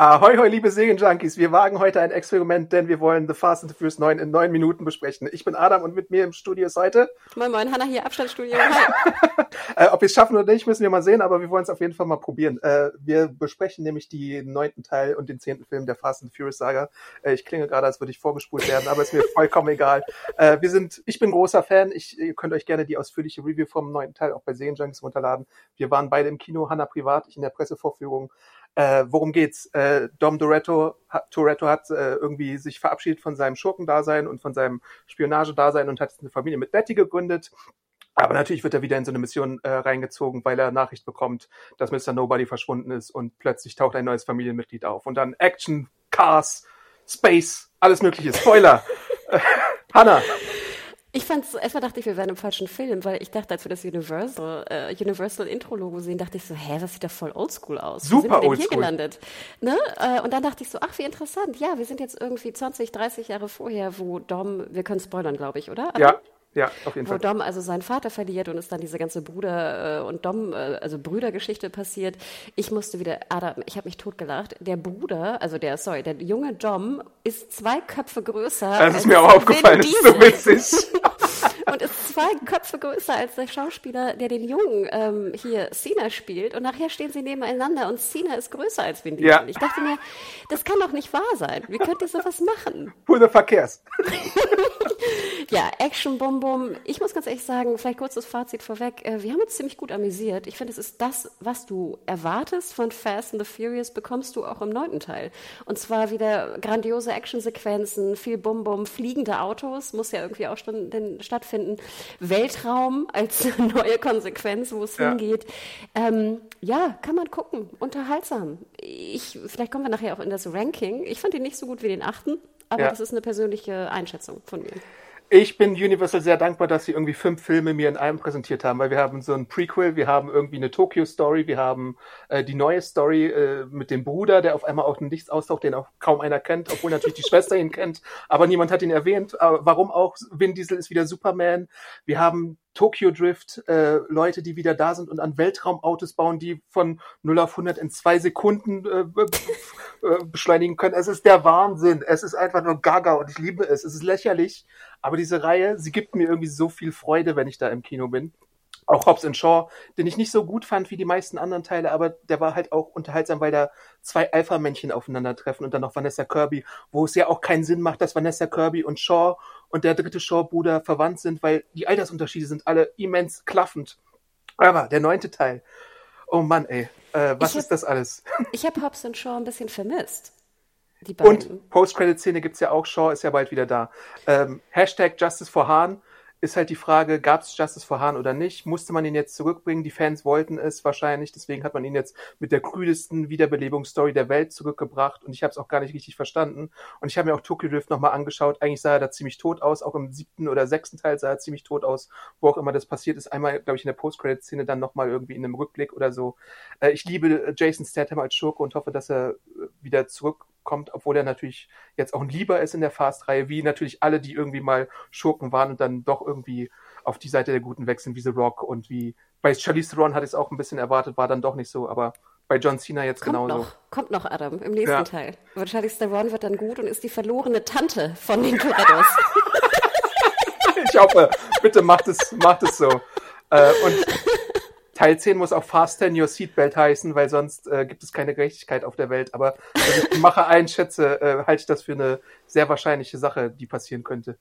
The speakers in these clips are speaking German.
Ahoi, hoi, liebe Serienjunkies. Wir wagen heute ein Experiment, denn wir wollen The Fast and the Furious 9 in neun Minuten besprechen. Ich bin Adam und mit mir im Studio ist heute... Moin, moin, Hanna hier, Abstandsstudio. Hi. äh, ob wir es schaffen oder nicht, müssen wir mal sehen, aber wir wollen es auf jeden Fall mal probieren. Äh, wir besprechen nämlich den neunten Teil und den zehnten Film der Fast and the Furious Saga. Äh, ich klinge gerade, als würde ich vorgespult werden, aber ist mir vollkommen egal. Wir sind, ich bin großer Fan. Ich, ihr könnt euch gerne die ausführliche Review vom neunten Teil auch bei Serienjunkies runterladen. Wir waren beide im Kino, Hanna privat, ich in der Pressevorführung. Äh, worum geht's? Äh, Dom Toretto, hat, Toretto hat äh, irgendwie sich verabschiedet von seinem Schurkendasein und von seinem Spionagedasein und hat eine Familie mit Betty gegründet. Aber natürlich wird er wieder in so eine Mission äh, reingezogen, weil er Nachricht bekommt, dass Mr. Nobody verschwunden ist und plötzlich taucht ein neues Familienmitglied auf. Und dann Action, Cars, Space, alles mögliche. Spoiler! Hanna, ich fand's, erstmal dachte ich, wir wären im falschen Film, weil ich dachte, als wir das Universal, äh, Universal Intro-Logo sehen, dachte ich so, hä, das sieht doch voll oldschool aus. Super Wo sind wir hier gelandet? Ne? Äh, und dann dachte ich so, ach, wie interessant. Ja, wir sind jetzt irgendwie 20, 30 Jahre vorher, wo Dom, wir können spoilern, glaube ich, oder? Ja. Ja, auf jeden wo Fall. Dom also seinen Vater verliert und es dann diese ganze Bruder- äh, und Dom, äh, also Brüdergeschichte passiert. Ich musste wieder, Adam, ich habe mich totgelacht. Der Bruder, also der, sorry, der junge Dom ist zwei Köpfe größer. Das ist mir auch aufgefallen, das ist so witzig. zwei Köpfe größer als der Schauspieler, der den Jungen ähm, hier Cena spielt. Und nachher stehen sie nebeneinander und Cena ist größer als Vin Diesel. Ja. Ich dachte mir, das kann doch nicht wahr sein. Wie könnt ihr sowas machen? Fuck cares? Ja, Action Bum Bum. Ich muss ganz ehrlich sagen, vielleicht kurzes Fazit vorweg. Äh, Wir haben uns ziemlich gut amüsiert. Ich finde, es ist das, was du erwartest von Fast and the Furious, bekommst du auch im neunten Teil. Und zwar wieder grandiose Actionsequenzen, viel Bum Bum, fliegende Autos, muss ja irgendwie auch schon stattfinden. Weltraum als neue Konsequenz, wo es Ja. hingeht. Ähm, ja, kann man gucken. Unterhaltsam. Ich, vielleicht kommen wir nachher auch in das Ranking. Ich fand ihn nicht so gut wie den achten, aber Ja. das ist eine persönliche Einschätzung von mir. Ich bin Universal sehr dankbar, dass sie irgendwie fünf Filme mir in einem präsentiert haben, weil wir haben so ein Prequel, wir haben irgendwie eine Tokyo-Story, wir haben äh, die neue Story äh, mit dem Bruder, der auf einmal auch nichts austaucht, den auch kaum einer kennt, obwohl natürlich die Schwester ihn kennt, aber niemand hat ihn erwähnt. Aber warum auch? Vin Diesel ist wieder Superman. Wir haben Tokyo Drift, äh, Leute, die wieder da sind und an Weltraumautos bauen, die von 0 auf 100 in zwei Sekunden äh, äh, beschleunigen können. Es ist der Wahnsinn. Es ist einfach nur gaga und ich liebe es. Es ist lächerlich. Aber diese Reihe, sie gibt mir irgendwie so viel Freude, wenn ich da im Kino bin. Auch Hobbs Shaw, den ich nicht so gut fand wie die meisten anderen Teile, aber der war halt auch unterhaltsam, weil da zwei Alpha-Männchen aufeinandertreffen und dann noch Vanessa Kirby, wo es ja auch keinen Sinn macht, dass Vanessa Kirby und Shaw und der dritte Shaw-Bruder verwandt sind, weil die Altersunterschiede sind alle immens klaffend. Aber der neunte Teil, oh Mann, ey, äh, was hab- ist das alles? Ich habe Hobbs und Shaw ein bisschen vermisst. Und Post-Credit-Szene gibt's ja auch, Shaw ist ja bald wieder da. Ähm, Hashtag Justice for Hahn ist halt die Frage, gab's Justice for Hahn oder nicht? Musste man ihn jetzt zurückbringen? Die Fans wollten es wahrscheinlich, deswegen hat man ihn jetzt mit der krüdesten Wiederbelebungsstory der Welt zurückgebracht und ich habe es auch gar nicht richtig verstanden. Und ich habe mir auch Tokyo Drift nochmal angeschaut. Eigentlich sah er da ziemlich tot aus, auch im siebten oder sechsten Teil sah er ziemlich tot aus, wo auch immer das passiert ist. Einmal, glaube ich, in der Post-Credit-Szene, dann nochmal irgendwie in einem Rückblick oder so. Äh, ich liebe Jason Statham als Schurke und hoffe, dass er äh, wieder zurückkommt, obwohl er natürlich jetzt auch ein Lieber ist in der Fast-Reihe, wie natürlich alle, die irgendwie mal Schurken waren und dann doch irgendwie auf die Seite der Guten wechseln, wie The Rock und wie bei Charlize Theron hatte ich es auch ein bisschen erwartet, war dann doch nicht so, aber bei John Cena jetzt kommt genauso. noch, kommt noch Adam im nächsten Ja. Teil. Wahrscheinlich Theron wird dann gut und ist die verlorene Tante von den Torettos. Ich hoffe, bitte macht es, macht es so. Äh, und Teil 10 muss auch Fasten Your Seatbelt heißen, weil sonst äh, gibt es keine Gerechtigkeit auf der Welt. Aber wenn ich die Macher einschätze, äh, halte ich das für eine sehr wahrscheinliche Sache, die passieren könnte.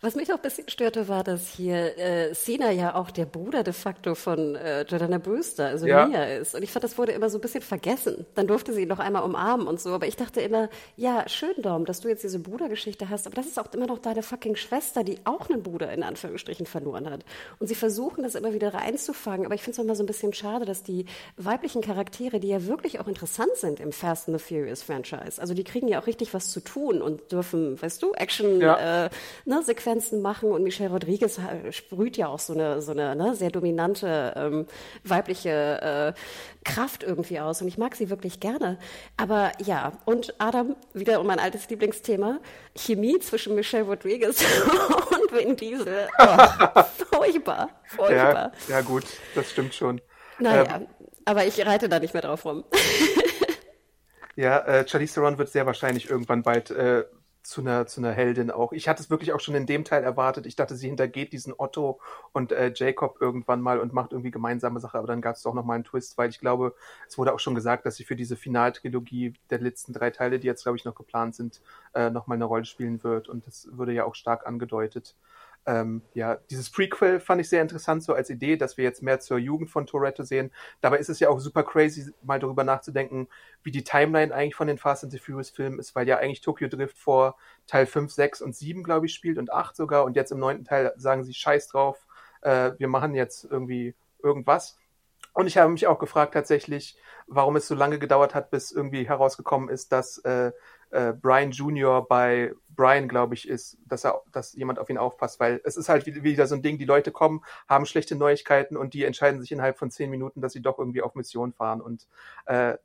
Was mich auch ein bisschen störte, war, dass hier äh, Cena ja auch der Bruder de facto von äh, Jordana Brewster, also ja. Mia ist. Und ich fand, das wurde immer so ein bisschen vergessen. Dann durfte sie ihn noch einmal umarmen und so. Aber ich dachte immer, ja, schön, Dom, dass du jetzt diese Brudergeschichte hast. Aber das ist auch immer noch deine fucking Schwester, die auch einen Bruder in Anführungsstrichen verloren hat. Und sie versuchen das immer wieder reinzufangen. Aber ich finde es immer so ein bisschen schade, dass die weiblichen Charaktere, die ja wirklich auch interessant sind im Fast and the Furious Franchise, also die kriegen ja auch richtig was zu tun und dürfen, weißt du, Action-Sequenzen ja. äh, ne, machen und Michelle Rodriguez sprüht ja auch so eine, so eine ne, sehr dominante ähm, weibliche äh, Kraft irgendwie aus und ich mag sie wirklich gerne. Aber ja, und Adam, wieder um mein altes Lieblingsthema, Chemie zwischen Michelle Rodriguez und Vin Diesel. Oh, furchtbar, furchtbar. Ja, ja, gut, das stimmt schon. Naja, ähm, aber ich reite da nicht mehr drauf rum. ja, äh, Charlize Theron wird sehr wahrscheinlich irgendwann bald äh, zu einer, zu einer Heldin auch. Ich hatte es wirklich auch schon in dem Teil erwartet. Ich dachte, sie hintergeht diesen Otto und äh, Jacob irgendwann mal und macht irgendwie gemeinsame Sache, aber dann gab es doch nochmal einen Twist, weil ich glaube, es wurde auch schon gesagt, dass sie für diese Finaltrilogie der letzten drei Teile, die jetzt, glaube ich, noch geplant sind, äh, nochmal eine Rolle spielen wird. Und das wurde ja auch stark angedeutet. Ähm, ja, dieses Prequel fand ich sehr interessant, so als Idee, dass wir jetzt mehr zur Jugend von Toretto sehen. Dabei ist es ja auch super crazy, mal darüber nachzudenken, wie die Timeline eigentlich von den Fast and the Furious Filmen ist, weil ja eigentlich Tokyo Drift vor Teil 5, 6 und 7, glaube ich, spielt und 8 sogar. Und jetzt im neunten Teil sagen sie Scheiß drauf, äh, wir machen jetzt irgendwie irgendwas. Und ich habe mich auch gefragt tatsächlich, warum es so lange gedauert hat, bis irgendwie herausgekommen ist, dass äh, äh, Brian Jr. bei Brian, glaube ich, ist, dass er, dass jemand auf ihn aufpasst, weil es ist halt wieder so ein Ding, die Leute kommen, haben schlechte Neuigkeiten und die entscheiden sich innerhalb von zehn Minuten, dass sie doch irgendwie auf Mission fahren und äh,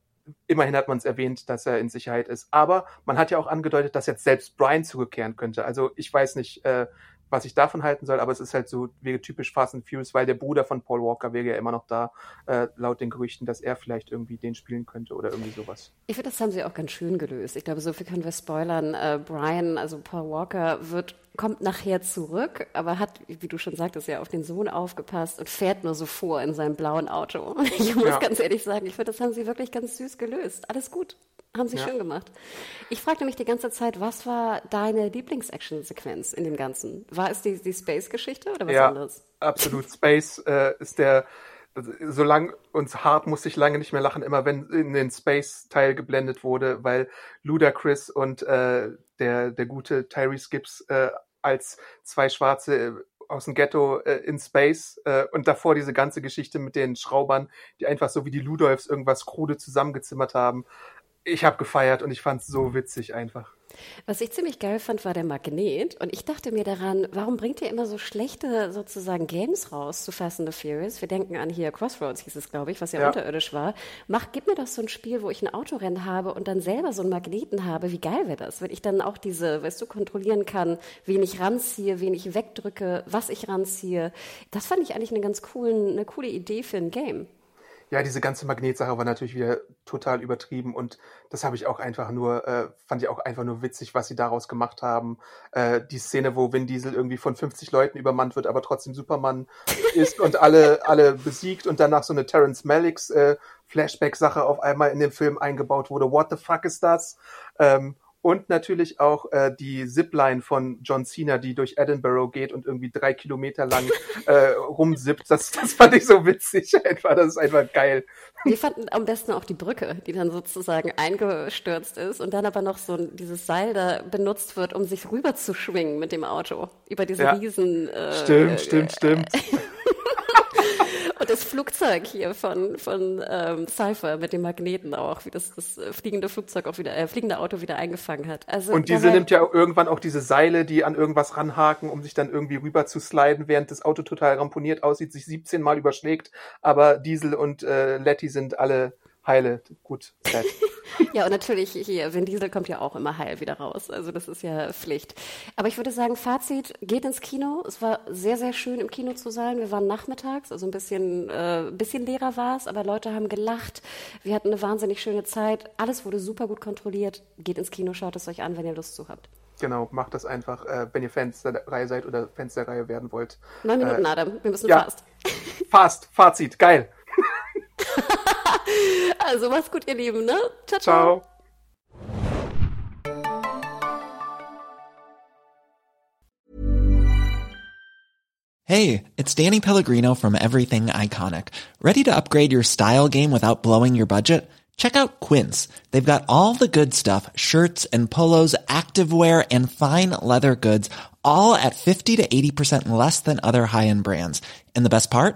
immerhin hat man es erwähnt, dass er in Sicherheit ist. Aber man hat ja auch angedeutet, dass jetzt selbst Brian zurückkehren könnte. Also ich weiß nicht, äh, was ich davon halten soll, aber es ist halt so, wäre typisch Fast and Furious, weil der Bruder von Paul Walker wäre ja immer noch da, äh, laut den Gerüchten, dass er vielleicht irgendwie den spielen könnte oder irgendwie sowas. Ich finde, das haben sie auch ganz schön gelöst. Ich glaube, so viel können wir spoilern. Äh, Brian, also Paul Walker, wird kommt nachher zurück, aber hat, wie du schon sagtest, ja auf den Sohn aufgepasst und fährt nur so vor in seinem blauen Auto. Ich muss ja. ganz ehrlich sagen, ich finde, das haben sie wirklich ganz süß gelöst. Alles gut. Haben sie ja. schön gemacht. Ich fragte mich die ganze Zeit, was war deine Lieblings-Action-Sequenz in dem Ganzen? War es die, die Space-Geschichte oder was ja, anderes? Absolut. Space äh, ist der, so lang uns hart musste ich lange nicht mehr lachen, immer wenn in den Space-Teil geblendet wurde, weil Ludacris und äh, der, der gute Tyrese Gibbs äh, als zwei Schwarze äh, aus dem Ghetto äh, in Space äh, und davor diese ganze Geschichte mit den Schraubern, die einfach so wie die Ludolfs irgendwas krude zusammengezimmert haben ich habe gefeiert und ich fand es so witzig einfach. Was ich ziemlich geil fand, war der Magnet. Und ich dachte mir daran, warum bringt ihr immer so schlechte sozusagen Games raus zu Fast and the Furious? Wir denken an hier Crossroads hieß es, glaube ich, was ja, ja, unterirdisch war. Mach, gib mir doch so ein Spiel, wo ich ein Autorennen habe und dann selber so einen Magneten habe. Wie geil wäre das, wenn ich dann auch diese, weißt du, kontrollieren kann, wen ich ranziehe, wen ich wegdrücke, was ich ranziehe. Das fand ich eigentlich eine ganz coolen, eine coole Idee für ein Game. Ja, diese ganze Magnetsache war natürlich wieder total übertrieben und das habe ich auch einfach nur, äh, fand ich auch einfach nur witzig, was sie daraus gemacht haben. Äh, die Szene, wo Vin Diesel irgendwie von 50 Leuten übermannt wird, aber trotzdem Superman ist und alle, alle besiegt und danach so eine Terence Malicks äh, Flashback-Sache auf einmal in den Film eingebaut wurde. What the fuck ist das? Ähm, und natürlich auch äh, die Zipline von John Cena, die durch Edinburgh geht und irgendwie drei Kilometer lang äh, rumsippt. Das, das fand ich so witzig einfach. Das ist einfach geil. Wir fanden am besten auch die Brücke, die dann sozusagen eingestürzt ist und dann aber noch so dieses Seil da benutzt wird, um sich rüber zu schwingen mit dem Auto über diese ja. riesen. Äh, stimmt, stimmt, stimmt. Und das Flugzeug hier von, von ähm, Cypher mit dem Magneten auch, wie das, das fliegende Flugzeug auch wieder, äh, fliegende Auto wieder eingefangen hat. Also und diese nimmt ja irgendwann auch diese Seile, die an irgendwas ranhaken, um sich dann irgendwie rüber zu sliden, während das Auto total ramponiert aussieht, sich 17 Mal überschlägt. Aber Diesel und äh, Letty sind alle heile, gut, sad. ja, und natürlich hier, Vin Diesel kommt ja auch immer heil wieder raus. Also das ist ja Pflicht. Aber ich würde sagen, Fazit, geht ins Kino. Es war sehr, sehr schön im Kino zu sein. Wir waren nachmittags, also ein bisschen, äh, bisschen leerer war es, aber Leute haben gelacht. Wir hatten eine wahnsinnig schöne Zeit. Alles wurde super gut kontrolliert. Geht ins Kino, schaut es euch an, wenn ihr Lust zu habt. Genau, macht das einfach, äh, wenn ihr Fans der Reihe seid oder Fans der Reihe werden wollt. Neun Minuten, äh, Adam. Wir müssen ja, fast. Fast, Fazit, geil. also mach's gut, ihr Lieben, ne? Ciao, ciao. ciao. Hey, it's Danny Pellegrino from Everything Iconic. Ready to upgrade your style game without blowing your budget? Check out Quince. They've got all the good stuff, shirts and polos, activewear and fine leather goods, all at 50 to 80% less than other high-end brands. And the best part?